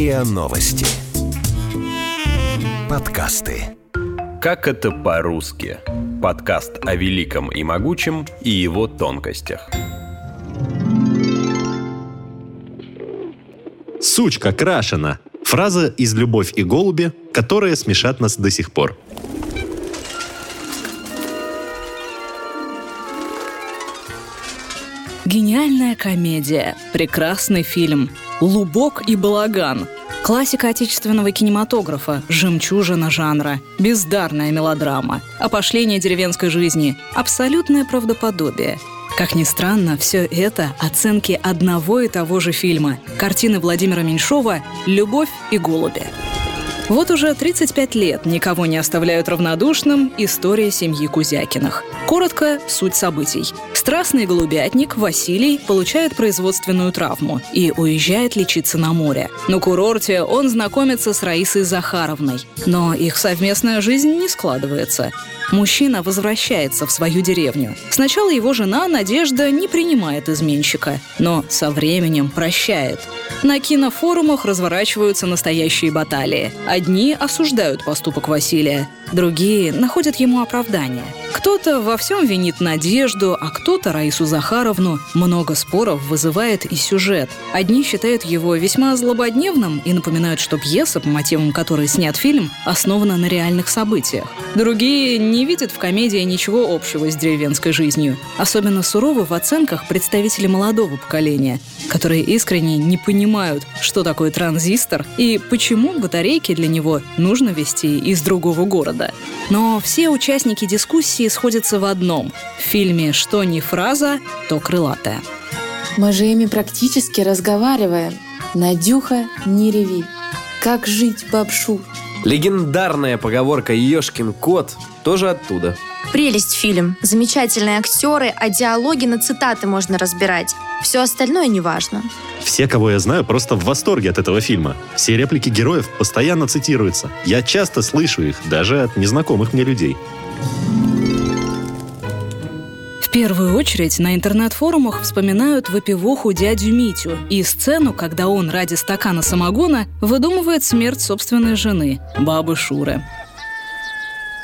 РИА Новости. Подкасты. Как это по-русски? Подкаст о великом и могучем и его тонкостях. Сучка крашена. Фраза из «Любовь и голуби», которая смешат нас до сих пор. Гениальная комедия, прекрасный фильм, «Лубок и балаган», Классика отечественного кинематографа, жемчужина жанра, бездарная мелодрама, опошление деревенской жизни, абсолютное правдоподобие. Как ни странно, все это оценки одного и того же фильма. Картины Владимира Меньшова «Любовь и голуби». Вот уже 35 лет никого не оставляют равнодушным история семьи Кузякиных. Коротко, суть событий. Страстный голубятник Василий получает производственную травму и уезжает лечиться на море. На курорте он знакомится с Раисой Захаровной. Но их совместная жизнь не складывается. Мужчина возвращается в свою деревню. Сначала его жена Надежда не принимает изменщика, но со временем прощает. На кинофорумах разворачиваются настоящие баталии. Одни осуждают поступок Василия, другие находят ему оправдание. Кто-то во всем винит Надежду, а кто-то Раису Захаровну. Много споров вызывает и сюжет. Одни считают его весьма злободневным и напоминают, что пьеса, по мотивам которой снят фильм, основана на реальных событиях. Другие не видят в комедии ничего общего с деревенской жизнью. Особенно суровы в оценках представители молодого поколения, которые искренне не понимают, что такое транзистор и почему батарейки для него нужно вести из другого города. Но все участники дискуссии сходятся в одном. В фильме «Что не фраза, то крылатая». Мы же ими практически разговариваем. Надюха, не реви. Как жить, бабшу? Легендарная поговорка «Ешкин кот» тоже оттуда. Прелесть фильм. Замечательные актеры, а диалоги на цитаты можно разбирать. Все остальное не важно. Все, кого я знаю, просто в восторге от этого фильма. Все реплики героев постоянно цитируются. Я часто слышу их, даже от незнакомых мне людей. В первую очередь на интернет-форумах вспоминают выпивоху дядю Митю и сцену, когда он ради стакана самогона выдумывает смерть собственной жены, бабы Шуры.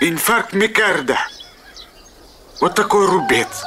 Инфаркт микарда. Вот такой рубец.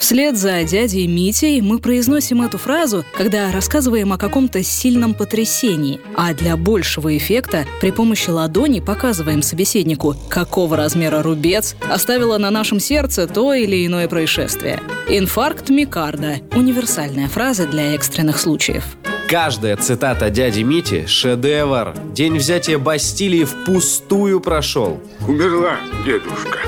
Вслед за дядей Митей мы произносим эту фразу, когда рассказываем о каком-то сильном потрясении, а для большего эффекта при помощи ладони показываем собеседнику, какого размера рубец оставило на нашем сердце то или иное происшествие. Инфаркт микарда – универсальная фраза для экстренных случаев. Каждая цитата дяди Мити – шедевр. День взятия Бастилии впустую прошел. Умерла дедушка.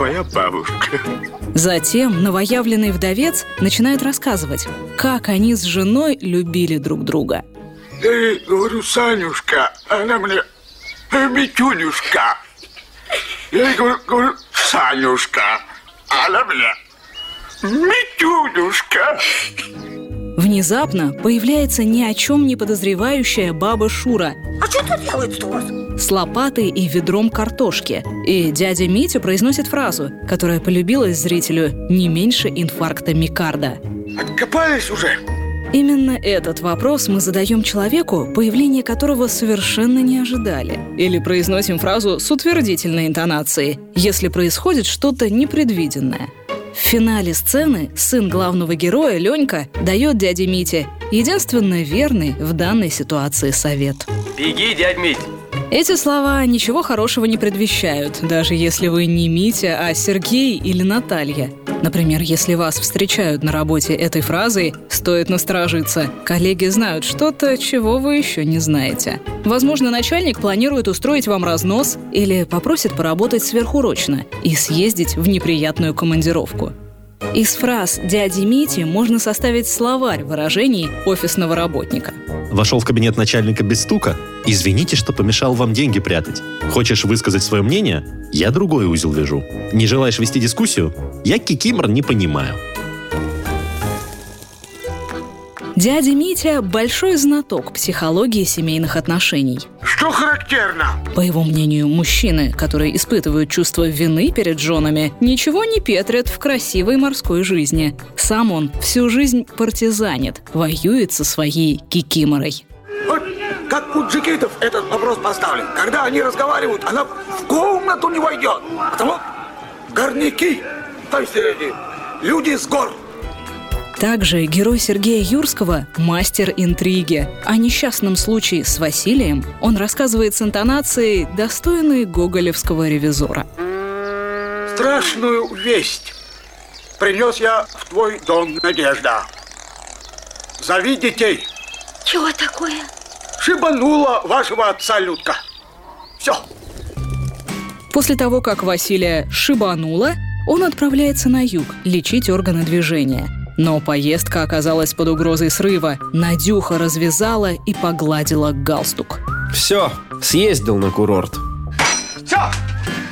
Твоя бабушка. Затем новоявленный вдовец начинает рассказывать, как они с женой любили друг друга. Я ей говорю, Санюшка, она мне «Э, Митюнюшка. Я ей говорю, говорю Санюшка, она мне Митюнюшка. Внезапно появляется ни о чем не подозревающая баба Шура А что тут делается у вас? С лопатой и ведром картошки. И дядя Митя произносит фразу, которая полюбилась зрителю не меньше инфаркта микарда. Откопались уже? Именно этот вопрос мы задаем человеку, появление которого совершенно не ожидали. Или произносим фразу с утвердительной интонацией, если происходит что-то непредвиденное. В финале сцены сын главного героя, Ленька, дает дяде Мите единственно верный в данной ситуации совет. Беги, дядь Мить! Эти слова ничего хорошего не предвещают, даже если вы не Митя, а Сергей или Наталья. Например, если вас встречают на работе этой фразой, стоит насторожиться. Коллеги знают что-то, чего вы еще не знаете. Возможно, начальник планирует устроить вам разнос или попросит поработать сверхурочно и съездить в неприятную командировку. Из фраз дяди Мити можно составить словарь выражений офисного работника. Вошел в кабинет начальника без стука? Извините, что помешал вам деньги прятать. Хочешь высказать свое мнение? Я другой узел вяжу. Не желаешь вести дискуссию? Я кикимор не понимаю. Дядя Митя – большой знаток психологии семейных отношений. Что характерно? По его мнению, мужчины, которые испытывают чувство вины перед женами, ничего не петрят в красивой морской жизни. Сам он всю жизнь партизанит, воюет со своей кикиморой. Вот как у джигитов этот вопрос поставлен. Когда они разговаривают, она в комнату не войдет. Потому горняки, то есть люди с гор. Также герой Сергея Юрского – мастер интриги. О несчастном случае с Василием он рассказывает с интонацией, достойной гоголевского ревизора. Страшную весть принес я в твой дом, Надежда. Зови детей. Чего такое? Шибанула вашего отца Людка. Все. После того, как Василия шибануло, он отправляется на юг лечить органы движения. Но поездка оказалась под угрозой срыва. Надюха развязала и погладила галстук. Все, съездил на курорт. Все.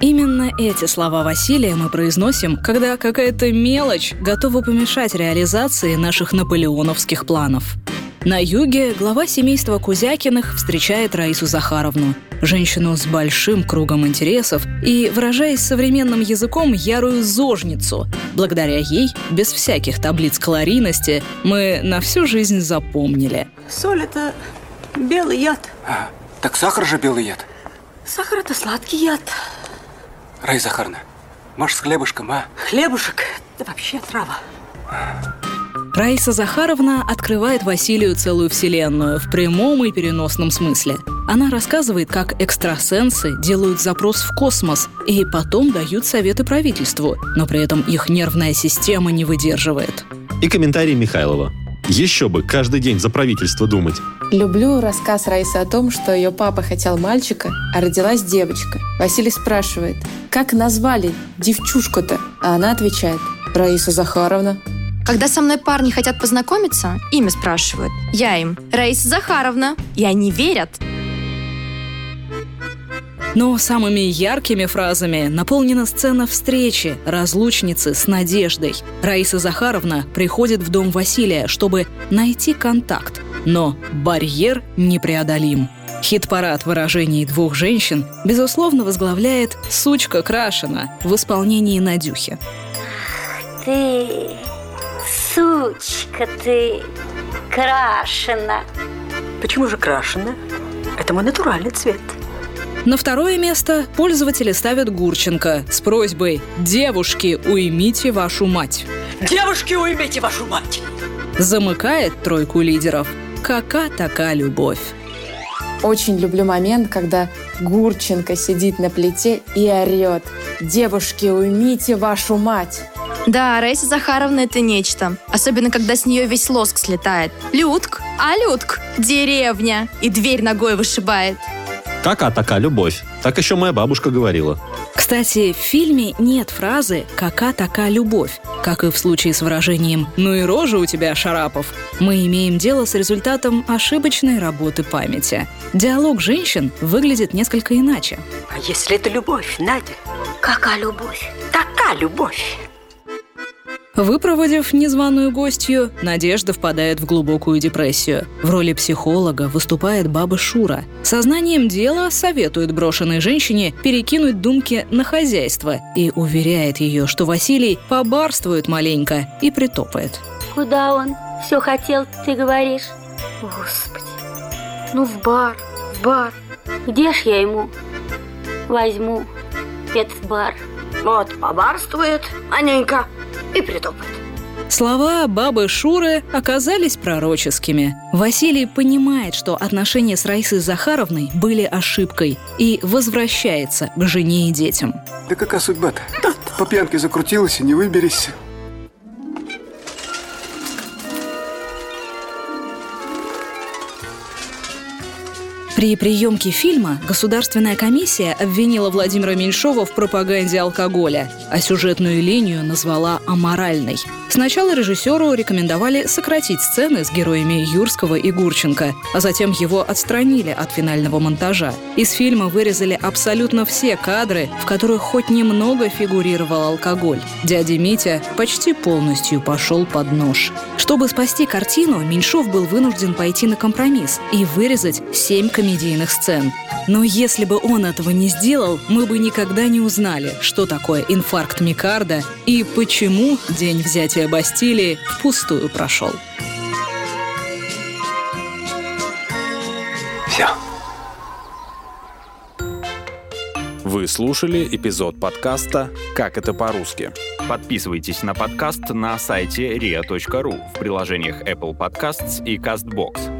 Именно эти слова Василия мы произносим, когда какая-то мелочь готова помешать реализации наших наполеоновских планов. На юге глава семейства Кузякиных встречает Раису Захаровну, женщину с большим кругом интересов и, выражаясь современным языком, ярую зожницу. Благодаря ей, без всяких таблиц калорийности, мы на всю жизнь запомнили. Соль – это белый яд. А, так сахар же белый яд. Сахар – это сладкий яд. Рай Захарна, может, с хлебушком, а? Хлебушек – это вообще трава. Раиса Захаровна открывает Василию целую вселенную в прямом и переносном смысле. Она рассказывает, как экстрасенсы делают запрос в космос и потом дают советы правительству, но при этом их нервная система не выдерживает. И комментарий Михайлова. Еще бы каждый день за правительство думать. Люблю рассказ Раисы о том, что ее папа хотел мальчика, а родилась девочка. Василий спрашивает, как назвали девчушку-то? А она отвечает, Раиса Захаровна. Когда со мной парни хотят познакомиться, имя спрашивают. Я им Раиса Захаровна. И они верят. Но самыми яркими фразами наполнена сцена встречи разлучницы с Надеждой. Раиса Захаровна приходит в дом Василия, чтобы найти контакт. Но барьер непреодолим. Хит-парад выражений двух женщин, безусловно, возглавляет «Сучка Крашена» в исполнении Надюхи. Ты, сучка ты, крашена. Почему же крашена? Это мой натуральный цвет. На второе место пользователи ставят Гурченко с просьбой «Девушки, уймите вашу мать». Девушки, уймите вашу мать! Замыкает тройку лидеров «Кака така любовь». Очень люблю момент, когда Гурченко сидит на плите и орет «Девушки, уймите вашу мать!» Да, Раиса Захаровна – это нечто. Особенно, когда с нее весь лоск слетает. Людк, а Людк – деревня. И дверь ногой вышибает. Кака така любовь. Так еще моя бабушка говорила. Кстати, в фильме нет фразы «кака така любовь», как и в случае с выражением «ну и рожа у тебя, Шарапов». Мы имеем дело с результатом ошибочной работы памяти. Диалог женщин выглядит несколько иначе. А если это любовь, Надя? Какая любовь? Такая любовь. Выпроводив незваную гостью, Надежда впадает в глубокую депрессию. В роли психолога выступает баба Шура. Сознанием дела советует брошенной женщине перекинуть думки на хозяйство и уверяет ее, что Василий побарствует маленько и притопает. Куда он? Все хотел, ты говоришь? Господи. Ну, в бар, в бар. Где ж я ему возьму этот бар? Вот, побарствует, маленько, и притопает. Слова бабы Шуры оказались пророческими. Василий понимает, что отношения с Раисой Захаровной были ошибкой и возвращается к жене и детям. Да какая судьба-то? По пьянке закрутилась и не выберись. При приемке фильма Государственная комиссия обвинила Владимира Меньшова в пропаганде алкоголя, а сюжетную линию назвала аморальной. Сначала режиссеру рекомендовали сократить сцены с героями Юрского и Гурченко, а затем его отстранили от финального монтажа. Из фильма вырезали абсолютно все кадры, в которых хоть немного фигурировал алкоголь. Дядя Митя почти полностью пошел под нож. Чтобы спасти картину, Меньшов был вынужден пойти на компромисс и вырезать семь комедийных сцен. Но если бы он этого не сделал, мы бы никогда не узнали, что такое инфаркт миокарда и почему день взятия Бастилии впустую прошел. Все. Вы слушали эпизод подкаста «Как это по-русски». Подписывайтесь на подкаст на сайте ria.ru в приложениях Apple Podcasts и CastBox.